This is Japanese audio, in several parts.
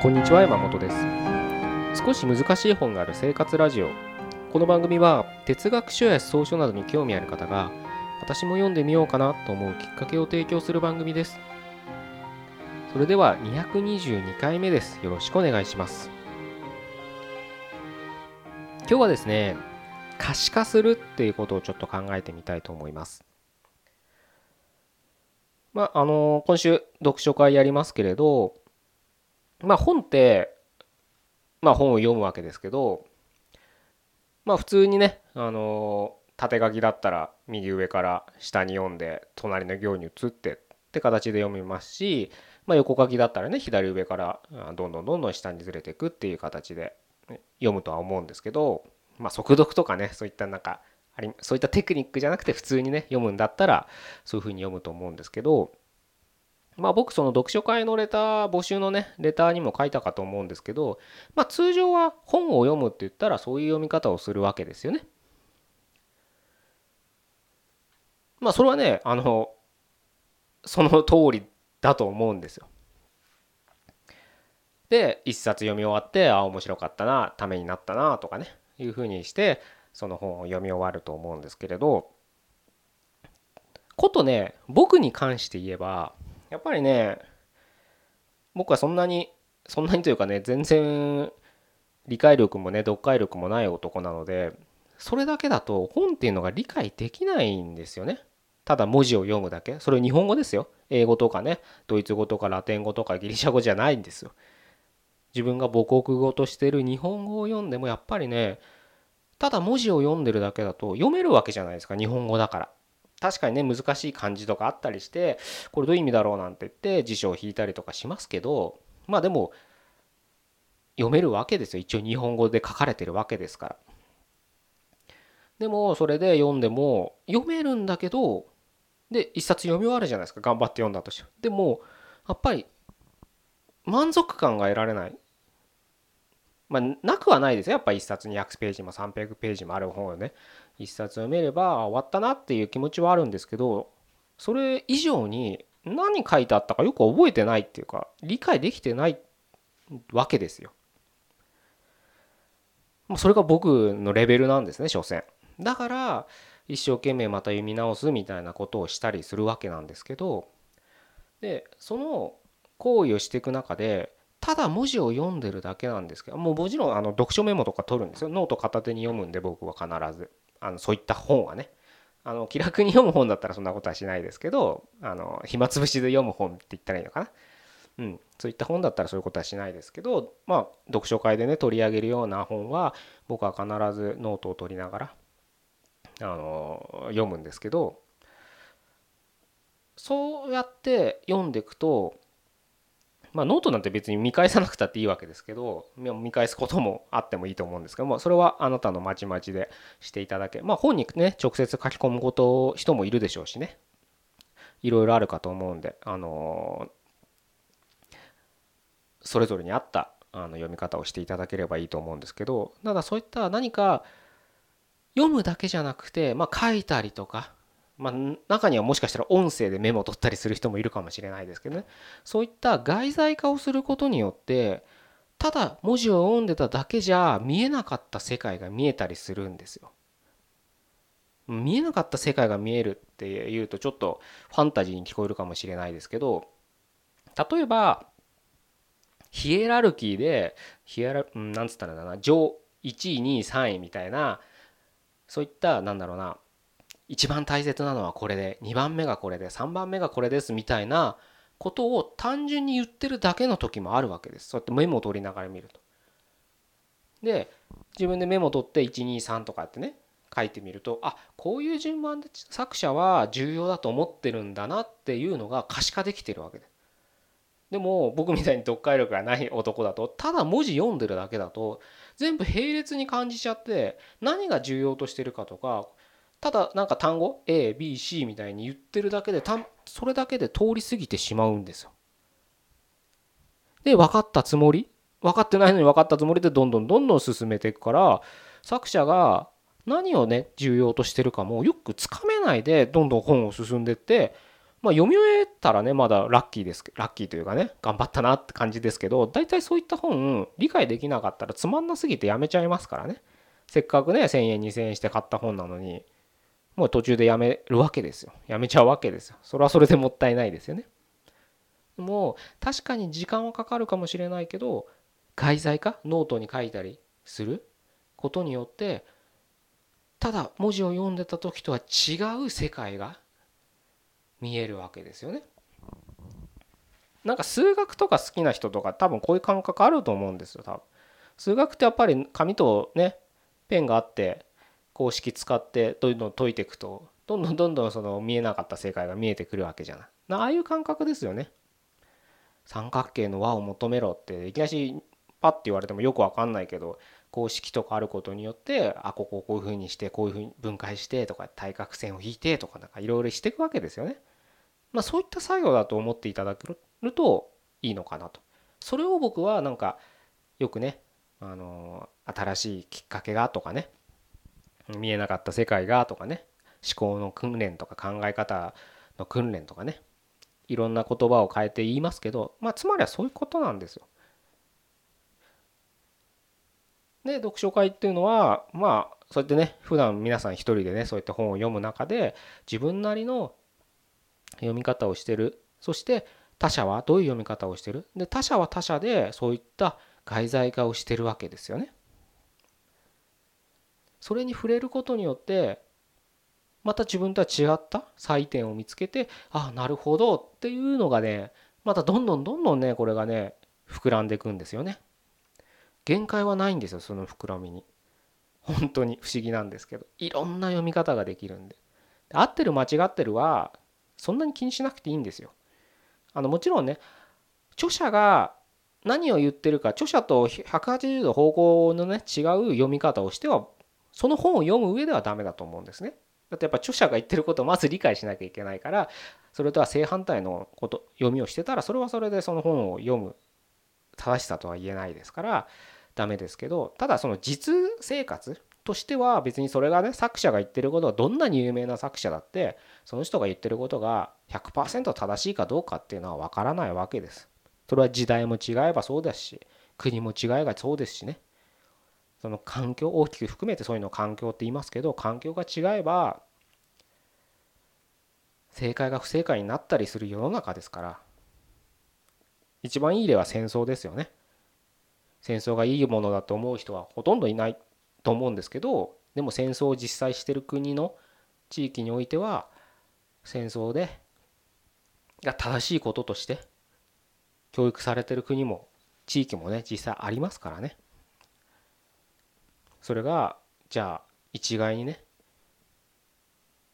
こんにちは山本です。少し難しい本がある生活ラジオ。この番組は哲学書や思想書などに興味ある方が私も読んでみようかなと思うきっかけを提供する番組です。それでは222回目です。よろしくお願いします。今日はですね可視化するっていうことをちょっと考えてみたいと思います。まああの今週読書会やりますけれどまあ本ってまあ本を読むわけですけどまあ普通にねあの縦書きだったら右上から下に読んで隣の行に移ってって形で読みますし、まあ、横書きだったらね左上からどんどんどんどん下にずれていくっていう形で読むとは思うんですけど、まあ、速読とかねそういったなんかありそういったテクニックじゃなくて普通にね読むんだったらそういうふうに読むと思うんですけどまあ僕その読書会のレター募集のねレターにも書いたかと思うんですけどまあ通常は本を読むって言ったらそういう読み方をするわけですよね。まあそれはねあのその通りだと思うんですよ。で一冊読み終わってあ面白かったなためになったなとかねいうふうにしてその本を読み終わると思うんですけれどことね僕に関して言えばやっぱりね僕はそんなにそんなにというかね全然理解力もね読解力もない男なのでそれだけだと本っていうのが理解できないんですよね。ただ文字を読むだけ。それ日本語ですよ。英語とかねドイツ語とかラテン語とかギリシャ語じゃないんですよ。自分が母国語としてる日本語を読んでもやっぱりねただ文字を読んでるだけだと読めるわけじゃないですか日本語だから。確かにね難しい漢字とかあったりしてこれどういう意味だろうなんて言って辞書を引いたりとかしますけどまあでも読めるわけですよ。一応日本語で書かれてるわけですから。でもそれで読んでも読めるんだけどで一冊読み終わるじゃないですか。頑張って読んだとしてでもやっぱり満足感が得られない。まあなくはないですよやっぱ一冊200ページも300ページもある本をね一冊読めれば終わったなっていう気持ちはあるんですけどそれ以上に何書いてあったかよく覚えてないっていうか理解できてないわけですよ。それが僕のレベルなんですね所詮。だから一生懸命また読み直すみたいなことをしたりするわけなんですけどでその行為をしていく中でただ文字を読んでるだけなんですけどもうもちろんあの読書メモとか取るんですよ。ノート片手に読むんで僕は必ず。あのそういった本はね。あの気楽に読む本だったらそんなことはしないですけどあの暇つぶしで読む本って言ったらいいのかな。うん、そういった本だったらそういうことはしないですけどまあ読書会でね取り上げるような本は僕は必ずノートを取りながらあの読むんですけどそうやって読んでいくとまあノートなんて別に見返さなくたっていいわけですけど 見返すこともあってもいいと思うんですけどもそれはあなたのまちまちでしていただけまあ本にね直接書き込むこと人もいるでしょうしね。いろいろあるかと思うんであのそれぞれに合ったあの読み方をしていただければいいと思うんですけどただそういった何か読むだけじゃなくて、まあ、書いたりとか、まあ、中にはもしかしたら音声でメモを取ったりする人もいるかもしれないですけどねそういった外在化をすることによってただ文字を読んでただけじゃ見えなかった世界が見えたりするんですよ。見えなかった世界が見えるっていうとちょっとファンタジーに聞こえるかもしれないですけど例えばヒエラルキーでヒエラなんつったらだな上1位2位3位みたいなそういったなんだろうな一番大切なのはこれで2番目がこれで3番目がこれですみたいなことを単純に言ってるだけの時もあるわけですそうやってメモを取りながら見ると。で自分でメモを取って123とかってね書いてみるとあこういう順番で作者は重要だと思ってるんだなっていうのが可視化できてるわけででも僕みたいに読解力がない男だとただ文字読んでるだけだと全部並列に感じちゃって何が重要としてるかとかただなんか単語 ABC みたいに言ってるだけでそれだけで通り過ぎてしまうんですよ。で分かったつもり？分かってないのに分かったつもりでどんどんどんどん進めていくから作者が何をね重要としてるかもよくつかめないでどんどん本を進んでってまあ読み終えたらねまだラッキーですラッキーというかね頑張ったなって感じですけど大体そういった本理解できなかったらつまんなすぎてやめちゃいますからね。せっかくね1000円2000円して買った本なのに。もう途中でやめるわけですよやめちゃうわけですよそれはそれでもったいないですよねもう確かに時間はかかるかもしれないけど外在化ノートに書いたりすることによってただ文字を読んでた時とは違う世界が見えるわけですよね。なんか数学とか好きな人とか多分こういう感覚あると思うんですよ多分。数学ってやっぱり紙とねペンがあって公式使ってどんどん解いていくとどんどんどんどんその見えなかった世界が見えてくるわけじゃない。ああいう感覚ですよね。三角形の和を求めろっていきなりパッて言われてもよくわかんないけど公式とかあることによってあここをこういうふうにしてこういうふうに分解してとか対角線を引いてとかなんかいろいろしていくわけですよね。まあそういった作業だと思っていただけるといいのかなと。それを僕はなんかよくねあの新しいきっかけがとかね見えなかった世界がとかね思考の訓練とか考え方の訓練とかねいろんな言葉を変えて言いますけどまあつまりはそういうことなんですよ。で読書会っていうのはまあそうやってね普段皆さん一人でねそういった本を読む中で自分なりの読み方をしてるそして他者はどういう読み方をしてる？で他者は他者でそういった外在化をしてるわけですよね。それに触れることによってまた自分とは違った採点を見つけてああなるほどっていうのがねまたどんどんどんどんねこれがね膨らんでいくんですよね。限界はないんですよその膨らみに。本当に不思議なんですけど。いろんな読み方ができるんで。合ってる間違ってるはそんなに気にしなくていいんですよ。あのもちろんね著者が何を言ってるか著者と180度方向のね違う読み方をしてはその本を読む上ではダメだと思うんですねだってやっぱ著者が言ってることをまず理解しなきゃいけないからそれとは正反対のこと読みをしてたらそれはそれでその本を読む正しさとは言えないですからダメですけどただその実生活としては別にそれがね作者が言ってることがどんなに有名な作者だってその人が言ってることが100%正しいかどうかっていうのは分からないわけです。それは時代も違えばそうですし国も違いがそうですしねその環境大きく含めてそういうのを環境って言いますけど環境が違えば正解が不正解になったりする世の中ですから一番いい例は戦争ですよね。戦争がいいものだと思う人はほとんどいないと思うんですけどでも戦争を実際してる国の地域においては戦争でが正しいこととして教育されてる国も地域もね実際ありますからねそれがじゃあ一概にね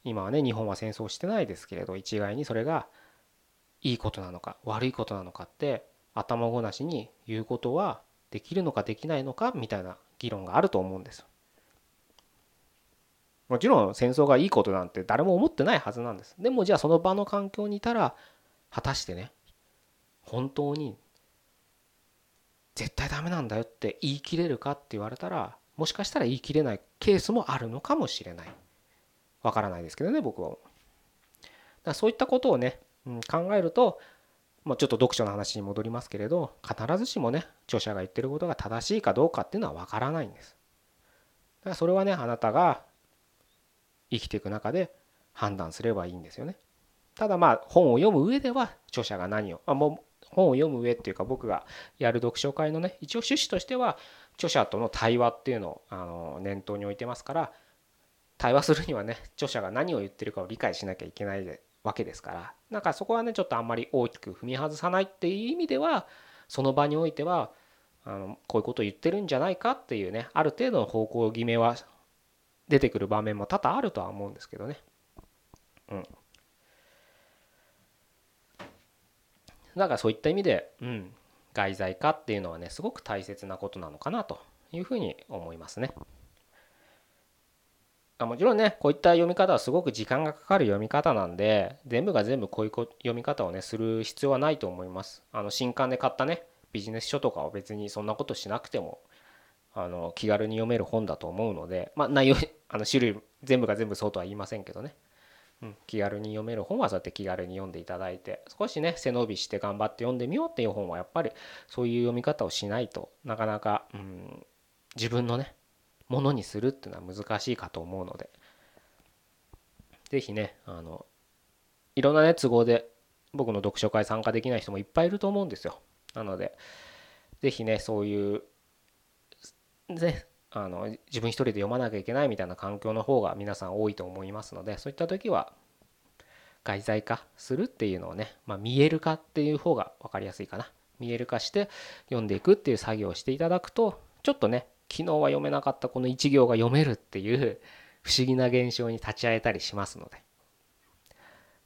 今はね日本は戦争してないですけれど一概にそれがいいことなのか悪いことなのかって頭ごなしに言うことはできるのかできないのかみたいな議論があると思うんです。もちろん戦争がいいことなんて誰も思ってないはずなんです。でもじゃあその場の環境にいたら果たしてね本当に絶対ダメなんだよって言い切れるかって言われたらもしかしたら言い切れないケースもあるのかもしれない。わからないですけどね僕は。だそういったことをね、うん、考えるとまあ、ちょっと読書の話に戻りますけれど必ずしもね著者が言ってることが正しいかどうかっていうのは分からないんです。だからそれはねあなたが生きていく中で判断すればいいんですよね。ただまあ本を読む上では著者が何を、あ、もう本を読む上っていうか僕がやる読書会のね一応趣旨としては著者との対話っていうのをあの念頭に置いてますから対話するにはね著者が何を言ってるかを理解しなきゃいけないわけですからなんかそこはねちょっとあんまり大きく踏み外さないっていう意味ではその場においてはあのこういうことを言ってるんじゃないかっていうねある程度の方向決めは出てくる場面も多々あるとは思うんですけどね。うん。だかそういった意味で、うん、外在化っていうのはねすごく大切なことなのかなというふうに思いますね。もちろんねこういった読み方はすごく時間がかかる読み方なんで全部が全部こういう読み方をねする必要はないと思います。あの新刊で買ったねビジネス書とかは別にそんなことしなくてもあの気軽に読める本だと思うのでまあ内容あの種類全部が全部そうとは言いませんけどねうん、気軽に読める本はそうやって気軽に読んでいただいて少しね背伸びして頑張って読んでみようっていう本はやっぱりそういう読み方をしないとなかなか、うん、自分のねものにするっていうのは難しいかと思うので是非ねあのいろんなね都合で僕の読書会参加できない人もいっぱいいると思うんですよ。なので是非ねそういうねあの自分一人で読まなきゃいけないみたいな環境の方が皆さん多いと思いますのでそういった時は外在化するっていうのをね、まあ、見える化っていう方が分かりやすいかな見える化して読んでいくっていう作業をしていただくとちょっとね昨日は読めなかったこの1行が読めるっていう不思議な現象に立ち会えたりしますので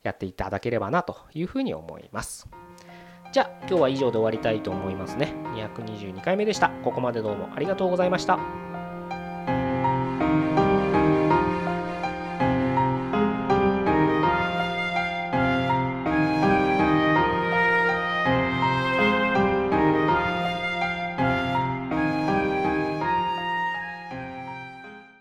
やっていただければなというふうに思います。じゃあ今日は以上で終わりたいと思いますね。222回目でした。ここまでどうもありがとうございました。